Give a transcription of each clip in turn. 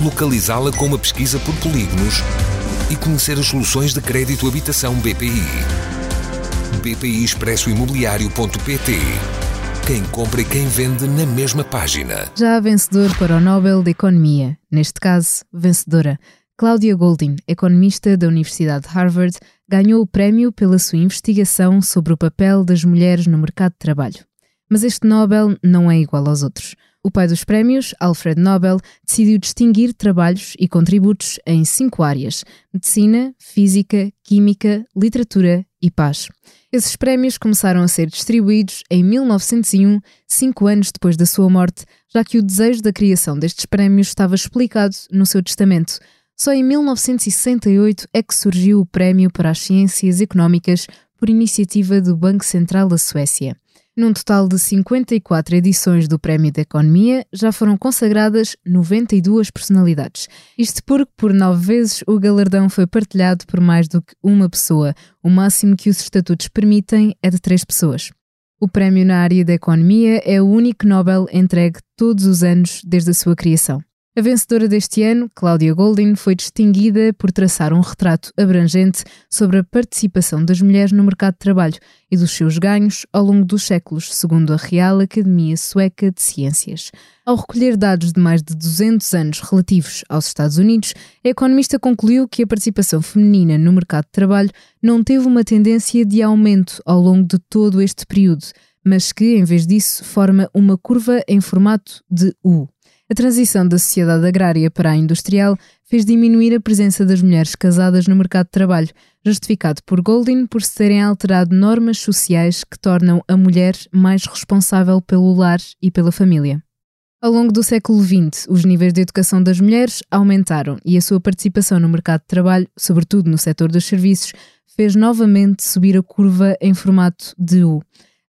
localizá-la com uma pesquisa por polígonos e conhecer as soluções de crédito habitação BPI. BPI Expresso Imobiliário.pt Quem compra e quem vende na mesma página. Já há vencedor para o Nobel de Economia, neste caso, vencedora. Cláudia Goldin, economista da Universidade de Harvard, ganhou o prémio pela sua investigação sobre o papel das mulheres no mercado de trabalho. Mas este Nobel não é igual aos outros. O pai dos prémios, Alfred Nobel, decidiu distinguir trabalhos e contributos em cinco áreas: medicina, física, química, literatura e paz. Esses prémios começaram a ser distribuídos em 1901, cinco anos depois da sua morte, já que o desejo da criação destes prémios estava explicado no seu testamento. Só em 1968 é que surgiu o Prémio para as Ciências Económicas por iniciativa do Banco Central da Suécia. Num total de 54 edições do Prémio da Economia, já foram consagradas 92 personalidades. Isto porque, por nove vezes, o galardão foi partilhado por mais do que uma pessoa. O máximo que os estatutos permitem é de três pessoas. O prémio na área da economia é o único Nobel entregue todos os anos desde a sua criação. A vencedora deste ano, Cláudia Goldin, foi distinguida por traçar um retrato abrangente sobre a participação das mulheres no mercado de trabalho e dos seus ganhos ao longo dos séculos, segundo a Real Academia Sueca de Ciências. Ao recolher dados de mais de 200 anos relativos aos Estados Unidos, a economista concluiu que a participação feminina no mercado de trabalho não teve uma tendência de aumento ao longo de todo este período, mas que, em vez disso, forma uma curva em formato de U. A transição da sociedade agrária para a industrial fez diminuir a presença das mulheres casadas no mercado de trabalho, justificado por Goldin por se terem alterado normas sociais que tornam a mulher mais responsável pelo lar e pela família. Ao longo do século XX, os níveis de educação das mulheres aumentaram e a sua participação no mercado de trabalho, sobretudo no setor dos serviços, fez novamente subir a curva em formato de U.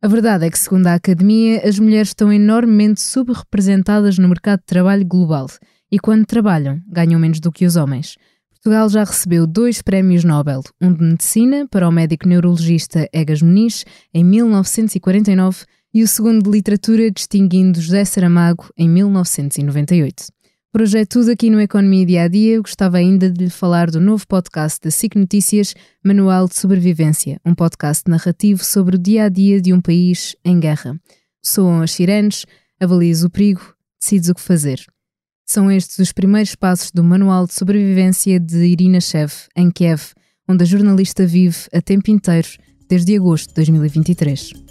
A verdade é que, segundo a Academia, as mulheres estão enormemente subrepresentadas no mercado de trabalho global e, quando trabalham, ganham menos do que os homens. Portugal já recebeu dois prémios Nobel, um de Medicina para o médico neurologista Egas Muniz, em 1949, e o segundo de Literatura, distinguindo José Saramago, em 1998. Hoje é tudo aqui no Economia Dia a Dia. Eu gostava ainda de lhe falar do novo podcast da SIC Notícias, Manual de Sobrevivência, um podcast narrativo sobre o dia a dia de um país em guerra. Soam as sirenes, avalias o perigo, decides o que fazer. São estes os primeiros passos do Manual de Sobrevivência de Irina Shev, em Kiev, onde a jornalista vive a tempo inteiro desde agosto de 2023.